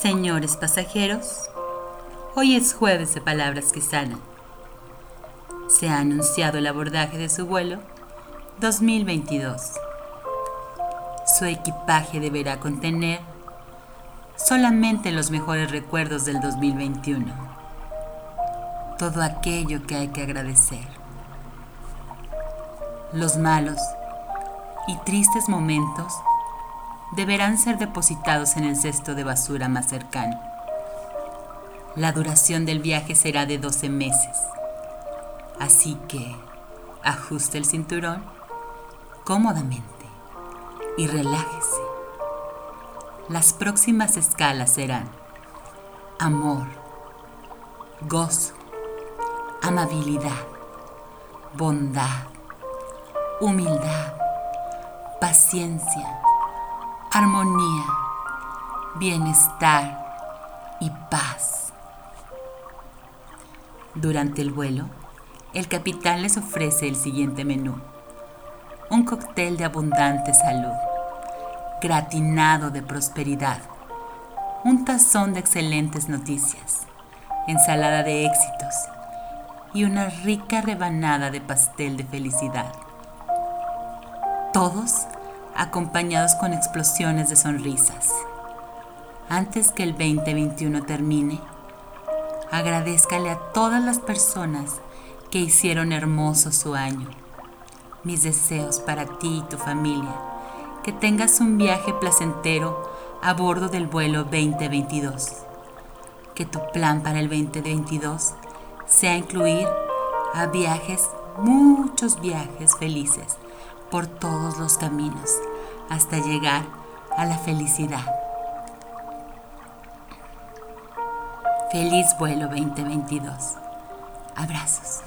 Señores pasajeros, hoy es jueves de palabras que sanan. Se ha anunciado el abordaje de su vuelo 2022. Su equipaje deberá contener solamente los mejores recuerdos del 2021. Todo aquello que hay que agradecer. Los malos y tristes momentos deberán ser depositados en el cesto de basura más cercano. La duración del viaje será de 12 meses, así que ajuste el cinturón cómodamente y relájese. Las próximas escalas serán amor, gozo, amabilidad, bondad, humildad, paciencia, armonía, bienestar y paz. Durante el vuelo, el capitán les ofrece el siguiente menú. Un cóctel de abundante salud, gratinado de prosperidad, un tazón de excelentes noticias, ensalada de éxitos y una rica rebanada de pastel de felicidad. Todos acompañados con explosiones de sonrisas. Antes que el 2021 termine, agradezcale a todas las personas que hicieron hermoso su año. Mis deseos para ti y tu familia, que tengas un viaje placentero a bordo del vuelo 2022. Que tu plan para el 2022 sea incluir a viajes, muchos viajes felices por todos los caminos hasta llegar a la felicidad. Feliz vuelo 2022. Abrazos.